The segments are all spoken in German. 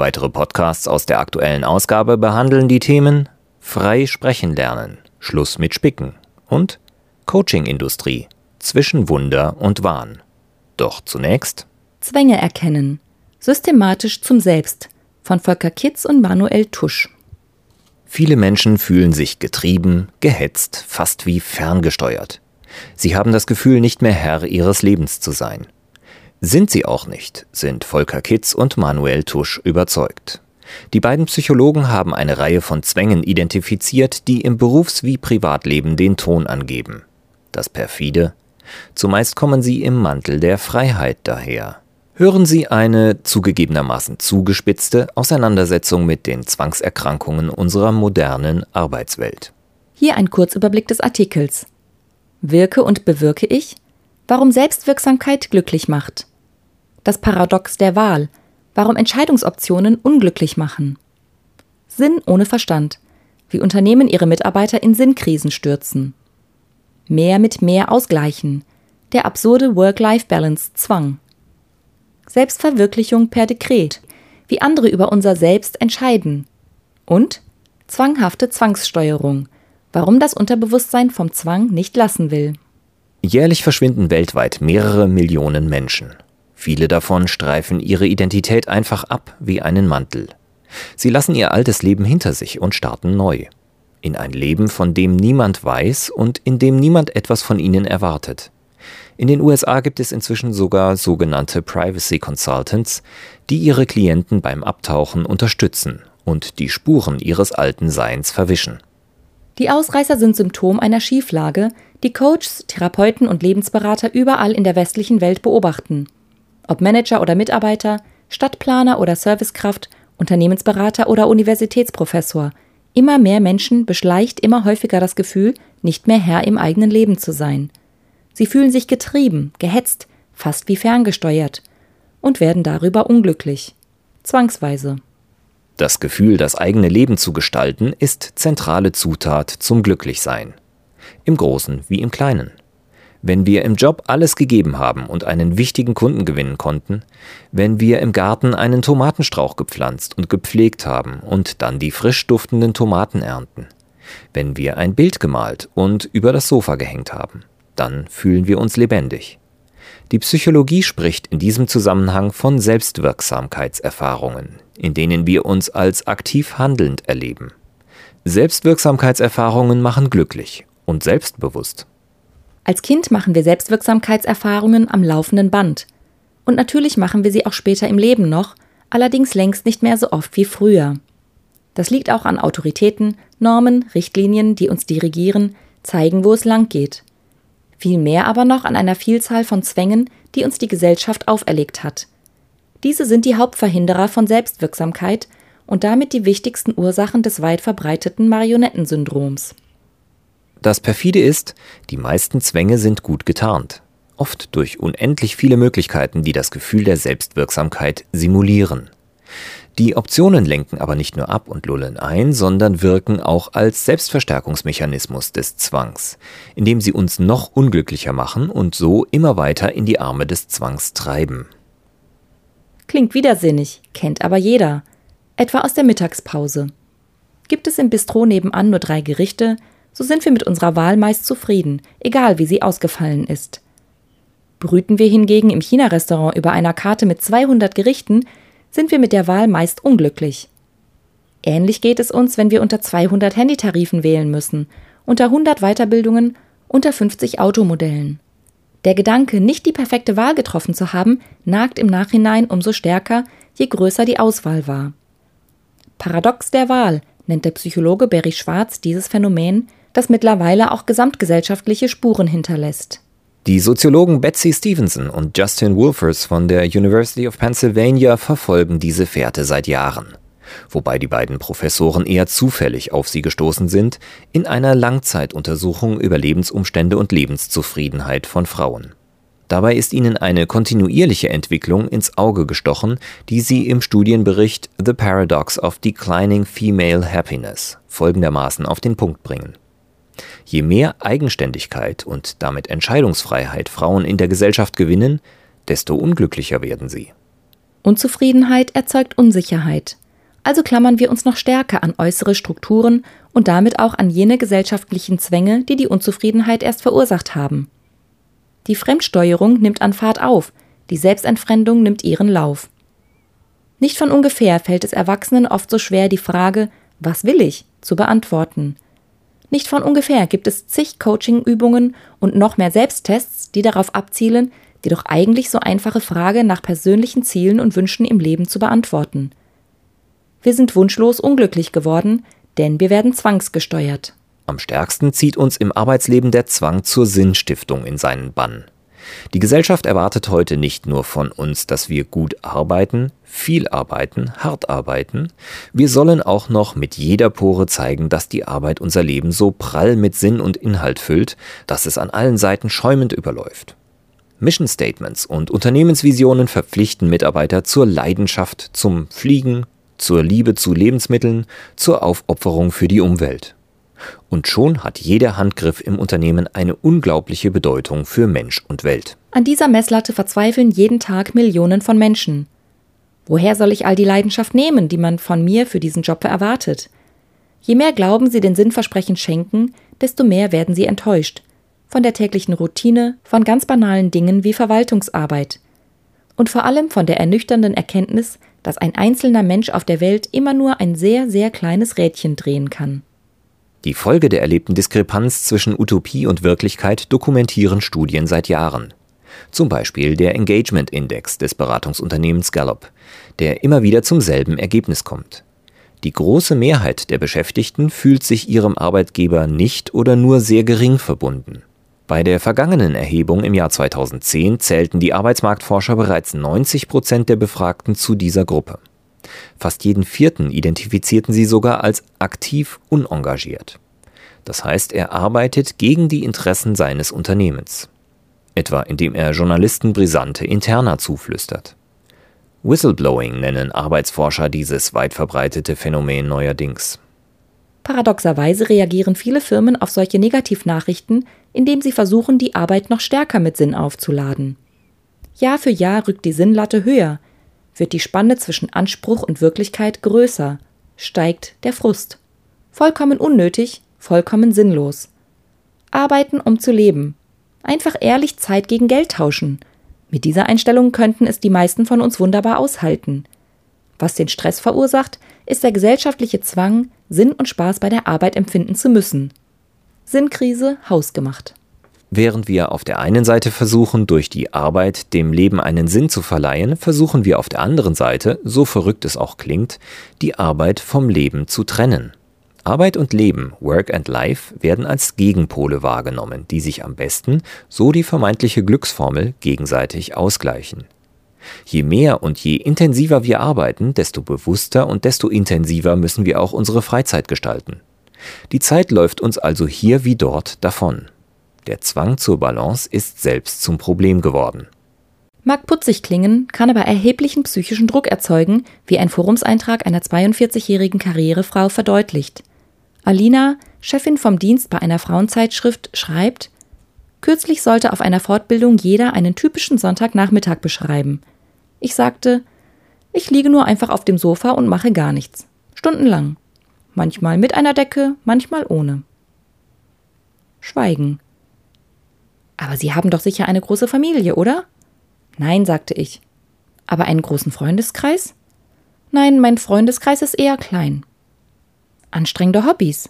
Weitere Podcasts aus der aktuellen Ausgabe behandeln die Themen Frei sprechen lernen, Schluss mit Spicken und Coaching-Industrie zwischen Wunder und Wahn. Doch zunächst Zwänge erkennen, systematisch zum Selbst von Volker Kitz und Manuel Tusch. Viele Menschen fühlen sich getrieben, gehetzt, fast wie ferngesteuert. Sie haben das Gefühl, nicht mehr Herr ihres Lebens zu sein. Sind sie auch nicht, sind Volker Kitz und Manuel Tusch überzeugt. Die beiden Psychologen haben eine Reihe von Zwängen identifiziert, die im Berufs- wie Privatleben den Ton angeben. Das perfide? Zumeist kommen sie im Mantel der Freiheit daher. Hören Sie eine zugegebenermaßen zugespitzte Auseinandersetzung mit den Zwangserkrankungen unserer modernen Arbeitswelt. Hier ein Kurzüberblick des Artikels. Wirke und bewirke ich? Warum Selbstwirksamkeit glücklich macht das Paradox der Wahl, warum Entscheidungsoptionen unglücklich machen. Sinn ohne Verstand, wie Unternehmen ihre Mitarbeiter in Sinnkrisen stürzen. Mehr mit mehr ausgleichen, der absurde Work-Life-Balance-Zwang. Selbstverwirklichung per Dekret, wie andere über unser Selbst entscheiden. Und zwanghafte Zwangssteuerung, warum das Unterbewusstsein vom Zwang nicht lassen will. Jährlich verschwinden weltweit mehrere Millionen Menschen. Viele davon streifen ihre Identität einfach ab wie einen Mantel. Sie lassen ihr altes Leben hinter sich und starten neu. In ein Leben, von dem niemand weiß und in dem niemand etwas von ihnen erwartet. In den USA gibt es inzwischen sogar sogenannte Privacy Consultants, die ihre Klienten beim Abtauchen unterstützen und die Spuren ihres alten Seins verwischen. Die Ausreißer sind Symptom einer Schieflage, die Coaches, Therapeuten und Lebensberater überall in der westlichen Welt beobachten ob Manager oder Mitarbeiter, Stadtplaner oder Servicekraft, Unternehmensberater oder Universitätsprofessor. Immer mehr Menschen beschleicht immer häufiger das Gefühl, nicht mehr Herr im eigenen Leben zu sein. Sie fühlen sich getrieben, gehetzt, fast wie ferngesteuert und werden darüber unglücklich. Zwangsweise. Das Gefühl, das eigene Leben zu gestalten, ist zentrale Zutat zum Glücklichsein. Im Großen wie im Kleinen. Wenn wir im Job alles gegeben haben und einen wichtigen Kunden gewinnen konnten, wenn wir im Garten einen Tomatenstrauch gepflanzt und gepflegt haben und dann die frisch duftenden Tomaten ernten, wenn wir ein Bild gemalt und über das Sofa gehängt haben, dann fühlen wir uns lebendig. Die Psychologie spricht in diesem Zusammenhang von Selbstwirksamkeitserfahrungen, in denen wir uns als aktiv handelnd erleben. Selbstwirksamkeitserfahrungen machen glücklich und selbstbewusst. Als Kind machen wir Selbstwirksamkeitserfahrungen am laufenden Band. Und natürlich machen wir sie auch später im Leben noch, allerdings längst nicht mehr so oft wie früher. Das liegt auch an Autoritäten, Normen, Richtlinien, die uns dirigieren, zeigen, wo es lang geht. Vielmehr aber noch an einer Vielzahl von Zwängen, die uns die Gesellschaft auferlegt hat. Diese sind die Hauptverhinderer von Selbstwirksamkeit und damit die wichtigsten Ursachen des weit verbreiteten Marionettensyndroms. Das perfide ist, die meisten Zwänge sind gut getarnt, oft durch unendlich viele Möglichkeiten, die das Gefühl der Selbstwirksamkeit simulieren. Die Optionen lenken aber nicht nur ab und lullen ein, sondern wirken auch als Selbstverstärkungsmechanismus des Zwangs, indem sie uns noch unglücklicher machen und so immer weiter in die Arme des Zwangs treiben. Klingt widersinnig, kennt aber jeder. Etwa aus der Mittagspause. Gibt es im Bistro nebenan nur drei Gerichte, so sind wir mit unserer Wahl meist zufrieden, egal wie sie ausgefallen ist. Brüten wir hingegen im China-Restaurant über einer Karte mit 200 Gerichten, sind wir mit der Wahl meist unglücklich. Ähnlich geht es uns, wenn wir unter 200 Handytarifen wählen müssen, unter 100 Weiterbildungen, unter 50 Automodellen. Der Gedanke, nicht die perfekte Wahl getroffen zu haben, nagt im Nachhinein umso stärker, je größer die Auswahl war. Paradox der Wahl nennt der Psychologe Barry Schwarz dieses Phänomen, das mittlerweile auch gesamtgesellschaftliche Spuren hinterlässt. Die Soziologen Betsy Stevenson und Justin Wolfers von der University of Pennsylvania verfolgen diese Fährte seit Jahren. wobei die beiden Professoren eher zufällig auf sie gestoßen sind, in einer Langzeituntersuchung über Lebensumstände und Lebenszufriedenheit von Frauen. Dabei ist ihnen eine kontinuierliche Entwicklung ins Auge gestochen, die sie im Studienbericht The Paradox of Declining Female Happiness folgendermaßen auf den Punkt bringen. Je mehr Eigenständigkeit und damit Entscheidungsfreiheit Frauen in der Gesellschaft gewinnen, desto unglücklicher werden sie. Unzufriedenheit erzeugt Unsicherheit. Also klammern wir uns noch stärker an äußere Strukturen und damit auch an jene gesellschaftlichen Zwänge, die die Unzufriedenheit erst verursacht haben. Die Fremdsteuerung nimmt an Fahrt auf, die Selbstentfremdung nimmt ihren Lauf. Nicht von ungefähr fällt es Erwachsenen oft so schwer, die Frage, was will ich, zu beantworten. Nicht von ungefähr gibt es zig Coaching-Übungen und noch mehr Selbsttests, die darauf abzielen, die doch eigentlich so einfache Frage nach persönlichen Zielen und Wünschen im Leben zu beantworten. Wir sind wunschlos unglücklich geworden, denn wir werden zwangsgesteuert. Am stärksten zieht uns im Arbeitsleben der Zwang zur Sinnstiftung in seinen Bann. Die Gesellschaft erwartet heute nicht nur von uns, dass wir gut arbeiten, viel arbeiten, hart arbeiten, wir sollen auch noch mit jeder Pore zeigen, dass die Arbeit unser Leben so prall mit Sinn und Inhalt füllt, dass es an allen Seiten schäumend überläuft. Mission Statements und Unternehmensvisionen verpflichten Mitarbeiter zur Leidenschaft zum Fliegen, zur Liebe zu Lebensmitteln, zur Aufopferung für die Umwelt. Und schon hat jeder Handgriff im Unternehmen eine unglaubliche Bedeutung für Mensch und Welt. An dieser Messlatte verzweifeln jeden Tag Millionen von Menschen. Woher soll ich all die Leidenschaft nehmen, die man von mir für diesen Job erwartet? Je mehr Glauben sie den Sinnversprechen schenken, desto mehr werden sie enttäuscht von der täglichen Routine, von ganz banalen Dingen wie Verwaltungsarbeit und vor allem von der ernüchternden Erkenntnis, dass ein einzelner Mensch auf der Welt immer nur ein sehr, sehr kleines Rädchen drehen kann. Die Folge der erlebten Diskrepanz zwischen Utopie und Wirklichkeit dokumentieren Studien seit Jahren. Zum Beispiel der Engagement Index des Beratungsunternehmens Gallup, der immer wieder zum selben Ergebnis kommt. Die große Mehrheit der Beschäftigten fühlt sich ihrem Arbeitgeber nicht oder nur sehr gering verbunden. Bei der vergangenen Erhebung im Jahr 2010 zählten die Arbeitsmarktforscher bereits 90 Prozent der Befragten zu dieser Gruppe. Fast jeden vierten identifizierten sie sogar als aktiv unengagiert. Das heißt, er arbeitet gegen die Interessen seines Unternehmens. Etwa indem er Journalisten brisante Interna zuflüstert. Whistleblowing nennen Arbeitsforscher dieses weit verbreitete Phänomen neuerdings. Paradoxerweise reagieren viele Firmen auf solche Negativnachrichten, indem sie versuchen, die Arbeit noch stärker mit Sinn aufzuladen. Jahr für Jahr rückt die Sinnlatte höher, wird die Spanne zwischen Anspruch und Wirklichkeit größer, steigt der Frust. Vollkommen unnötig, vollkommen sinnlos. Arbeiten, um zu leben. Einfach ehrlich Zeit gegen Geld tauschen. Mit dieser Einstellung könnten es die meisten von uns wunderbar aushalten. Was den Stress verursacht, ist der gesellschaftliche Zwang, Sinn und Spaß bei der Arbeit empfinden zu müssen. Sinnkrise hausgemacht. Während wir auf der einen Seite versuchen, durch die Arbeit dem Leben einen Sinn zu verleihen, versuchen wir auf der anderen Seite, so verrückt es auch klingt, die Arbeit vom Leben zu trennen. Arbeit und Leben, Work and Life, werden als Gegenpole wahrgenommen, die sich am besten, so die vermeintliche Glücksformel, gegenseitig ausgleichen. Je mehr und je intensiver wir arbeiten, desto bewusster und desto intensiver müssen wir auch unsere Freizeit gestalten. Die Zeit läuft uns also hier wie dort davon. Der Zwang zur Balance ist selbst zum Problem geworden. Mag putzig klingen, kann aber erheblichen psychischen Druck erzeugen, wie ein Forumseintrag einer 42-jährigen Karrierefrau verdeutlicht. Alina, Chefin vom Dienst bei einer Frauenzeitschrift, schreibt, Kürzlich sollte auf einer Fortbildung jeder einen typischen Sonntagnachmittag beschreiben. Ich sagte, ich liege nur einfach auf dem Sofa und mache gar nichts. Stundenlang manchmal mit einer Decke, manchmal ohne. Schweigen. Aber Sie haben doch sicher eine große Familie, oder? Nein, sagte ich. Aber einen großen Freundeskreis? Nein, mein Freundeskreis ist eher klein. Anstrengende Hobbys?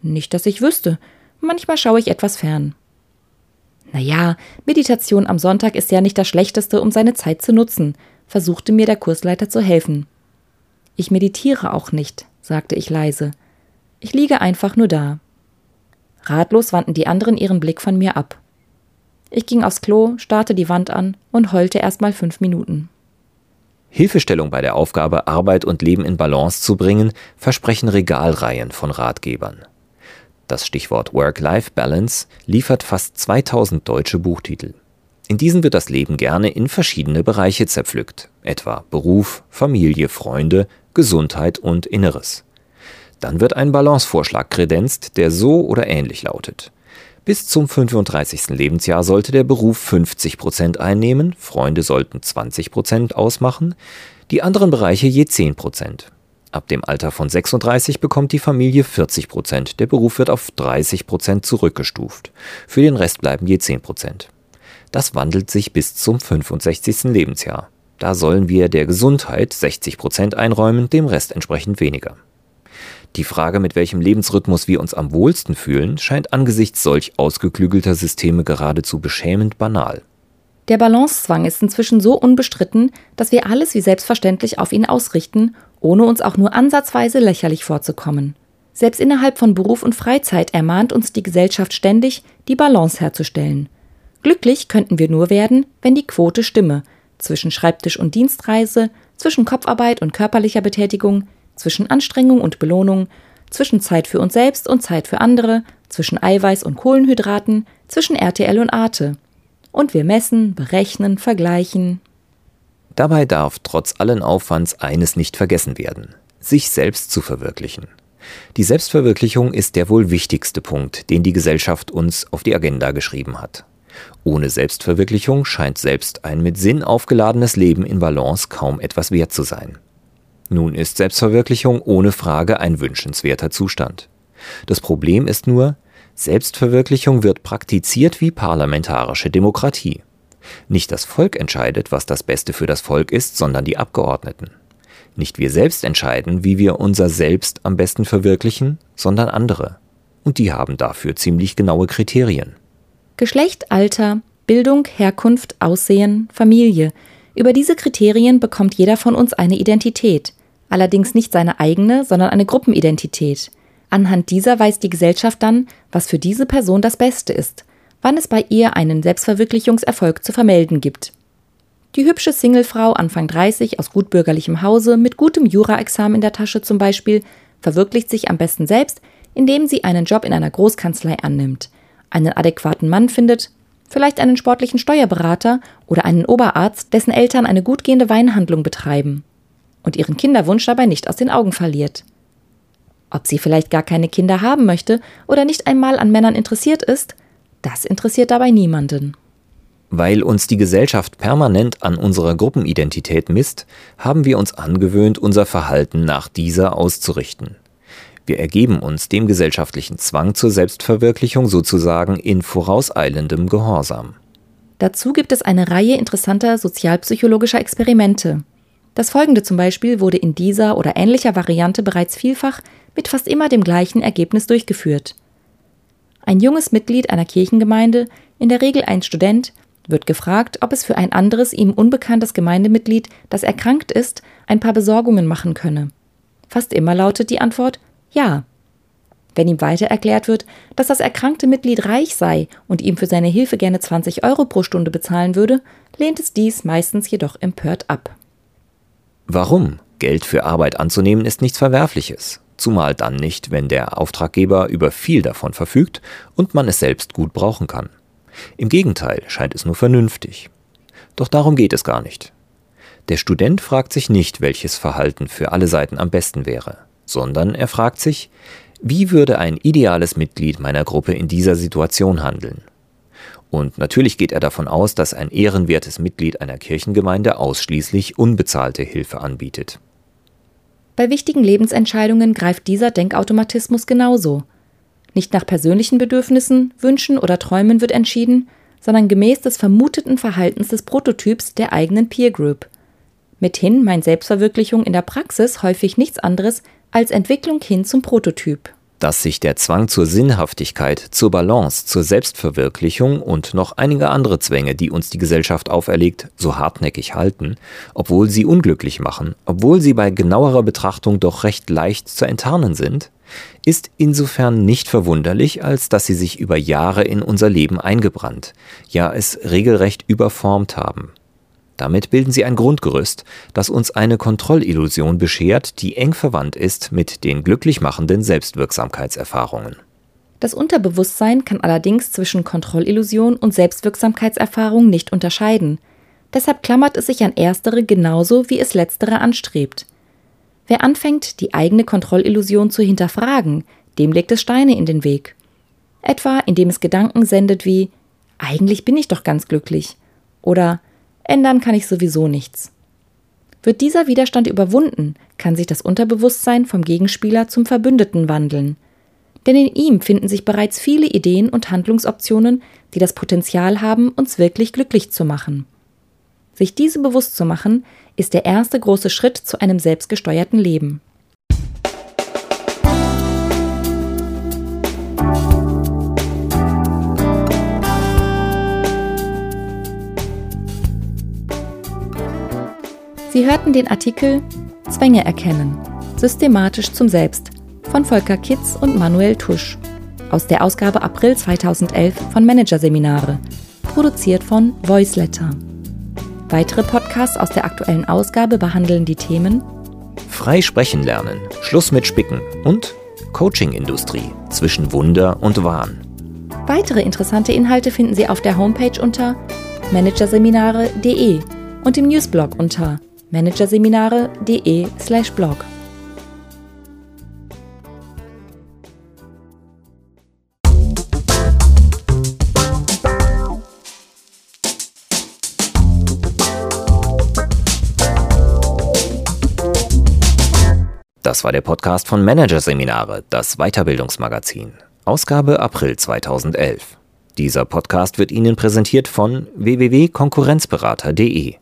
Nicht, dass ich wüsste. Manchmal schaue ich etwas fern. Naja, Meditation am Sonntag ist ja nicht das Schlechteste, um seine Zeit zu nutzen, versuchte mir der Kursleiter zu helfen. Ich meditiere auch nicht, sagte ich leise. Ich liege einfach nur da. Ratlos wandten die anderen ihren Blick von mir ab. Ich ging aufs Klo, starrte die Wand an und heulte erst mal fünf Minuten. Hilfestellung bei der Aufgabe, Arbeit und Leben in Balance zu bringen, versprechen Regalreihen von Ratgebern. Das Stichwort Work-Life-Balance liefert fast 2000 deutsche Buchtitel. In diesen wird das Leben gerne in verschiedene Bereiche zerpflückt, etwa Beruf, Familie, Freunde, Gesundheit und Inneres. Dann wird ein Balancevorschlag kredenzt, der so oder ähnlich lautet. Bis zum 35. Lebensjahr sollte der Beruf 50 Prozent einnehmen, Freunde sollten 20 Prozent ausmachen, die anderen Bereiche je 10 Prozent. Ab dem Alter von 36 bekommt die Familie 40 Prozent, der Beruf wird auf 30 Prozent zurückgestuft. Für den Rest bleiben je 10 Prozent. Das wandelt sich bis zum 65. Lebensjahr. Da sollen wir der Gesundheit 60 Prozent einräumen, dem Rest entsprechend weniger. Die Frage, mit welchem Lebensrhythmus wir uns am wohlsten fühlen, scheint angesichts solch ausgeklügelter Systeme geradezu beschämend banal. Der Balancezwang ist inzwischen so unbestritten, dass wir alles wie selbstverständlich auf ihn ausrichten, ohne uns auch nur ansatzweise lächerlich vorzukommen. Selbst innerhalb von Beruf und Freizeit ermahnt uns die Gesellschaft ständig, die Balance herzustellen. Glücklich könnten wir nur werden, wenn die Quote stimme, zwischen Schreibtisch und Dienstreise, zwischen Kopfarbeit und körperlicher Betätigung, zwischen Anstrengung und Belohnung, zwischen Zeit für uns selbst und Zeit für andere, zwischen Eiweiß und Kohlenhydraten, zwischen RTL und Arte. Und wir messen, berechnen, vergleichen. Dabei darf trotz allen Aufwands eines nicht vergessen werden, sich selbst zu verwirklichen. Die Selbstverwirklichung ist der wohl wichtigste Punkt, den die Gesellschaft uns auf die Agenda geschrieben hat. Ohne Selbstverwirklichung scheint selbst ein mit Sinn aufgeladenes Leben in Balance kaum etwas wert zu sein. Nun ist Selbstverwirklichung ohne Frage ein wünschenswerter Zustand. Das Problem ist nur, Selbstverwirklichung wird praktiziert wie parlamentarische Demokratie. Nicht das Volk entscheidet, was das Beste für das Volk ist, sondern die Abgeordneten. Nicht wir selbst entscheiden, wie wir unser Selbst am besten verwirklichen, sondern andere. Und die haben dafür ziemlich genaue Kriterien. Geschlecht, Alter, Bildung, Herkunft, Aussehen, Familie. Über diese Kriterien bekommt jeder von uns eine Identität allerdings nicht seine eigene, sondern eine Gruppenidentität. Anhand dieser weiß die Gesellschaft dann, was für diese Person das Beste ist, wann es bei ihr einen Selbstverwirklichungserfolg zu vermelden gibt. Die hübsche Singlefrau Anfang 30 aus gutbürgerlichem Hause mit gutem Jura-Examen in der Tasche zum Beispiel verwirklicht sich am besten selbst, indem sie einen Job in einer Großkanzlei annimmt, einen adäquaten Mann findet, vielleicht einen sportlichen Steuerberater oder einen Oberarzt, dessen Eltern eine gut gehende Weinhandlung betreiben und ihren Kinderwunsch dabei nicht aus den Augen verliert. Ob sie vielleicht gar keine Kinder haben möchte oder nicht einmal an Männern interessiert ist, das interessiert dabei niemanden. Weil uns die Gesellschaft permanent an unserer Gruppenidentität misst, haben wir uns angewöhnt, unser Verhalten nach dieser auszurichten. Wir ergeben uns dem gesellschaftlichen Zwang zur Selbstverwirklichung sozusagen in vorauseilendem Gehorsam. Dazu gibt es eine Reihe interessanter sozialpsychologischer Experimente. Das folgende zum Beispiel wurde in dieser oder ähnlicher Variante bereits vielfach mit fast immer dem gleichen Ergebnis durchgeführt. Ein junges Mitglied einer Kirchengemeinde, in der Regel ein Student, wird gefragt, ob es für ein anderes ihm unbekanntes Gemeindemitglied, das erkrankt ist, ein paar Besorgungen machen könne. Fast immer lautet die Antwort Ja. Wenn ihm weiter erklärt wird, dass das erkrankte Mitglied reich sei und ihm für seine Hilfe gerne 20 Euro pro Stunde bezahlen würde, lehnt es dies meistens jedoch empört ab. Warum? Geld für Arbeit anzunehmen ist nichts Verwerfliches, zumal dann nicht, wenn der Auftraggeber über viel davon verfügt und man es selbst gut brauchen kann. Im Gegenteil scheint es nur vernünftig. Doch darum geht es gar nicht. Der Student fragt sich nicht, welches Verhalten für alle Seiten am besten wäre, sondern er fragt sich, wie würde ein ideales Mitglied meiner Gruppe in dieser Situation handeln? Und natürlich geht er davon aus, dass ein ehrenwertes Mitglied einer Kirchengemeinde ausschließlich unbezahlte Hilfe anbietet. Bei wichtigen Lebensentscheidungen greift dieser Denkautomatismus genauso. Nicht nach persönlichen Bedürfnissen, Wünschen oder Träumen wird entschieden, sondern gemäß des vermuteten Verhaltens des Prototyps der eigenen Peer Group. Mithin meint Selbstverwirklichung in der Praxis häufig nichts anderes als Entwicklung hin zum Prototyp dass sich der Zwang zur Sinnhaftigkeit, zur Balance, zur Selbstverwirklichung und noch einige andere Zwänge, die uns die Gesellschaft auferlegt, so hartnäckig halten, obwohl sie unglücklich machen, obwohl sie bei genauerer Betrachtung doch recht leicht zu enttarnen sind, ist insofern nicht verwunderlich, als dass sie sich über Jahre in unser Leben eingebrannt, ja es regelrecht überformt haben. Damit bilden sie ein Grundgerüst, das uns eine Kontrollillusion beschert, die eng verwandt ist mit den glücklich machenden Selbstwirksamkeitserfahrungen. Das Unterbewusstsein kann allerdings zwischen Kontrollillusion und Selbstwirksamkeitserfahrung nicht unterscheiden. Deshalb klammert es sich an erstere genauso, wie es letztere anstrebt. Wer anfängt, die eigene Kontrollillusion zu hinterfragen, dem legt es Steine in den Weg. Etwa indem es Gedanken sendet wie eigentlich bin ich doch ganz glücklich oder ändern kann ich sowieso nichts. Wird dieser Widerstand überwunden, kann sich das Unterbewusstsein vom Gegenspieler zum Verbündeten wandeln. Denn in ihm finden sich bereits viele Ideen und Handlungsoptionen, die das Potenzial haben, uns wirklich glücklich zu machen. Sich diese bewusst zu machen, ist der erste große Schritt zu einem selbstgesteuerten Leben. Sie hörten den Artikel Zwänge erkennen, systematisch zum Selbst von Volker Kitz und Manuel Tusch aus der Ausgabe April 2011 von Managerseminare, produziert von Voiceletter. Weitere Podcasts aus der aktuellen Ausgabe behandeln die Themen Frei sprechen lernen, Schluss mit Spicken und Coaching-Industrie zwischen Wunder und Wahn. Weitere interessante Inhalte finden Sie auf der Homepage unter managerseminare.de und im Newsblog unter managerseminare.de/blog. Das war der Podcast von Managerseminare, das Weiterbildungsmagazin. Ausgabe April 2011. Dieser Podcast wird Ihnen präsentiert von www.konkurrenzberater.de.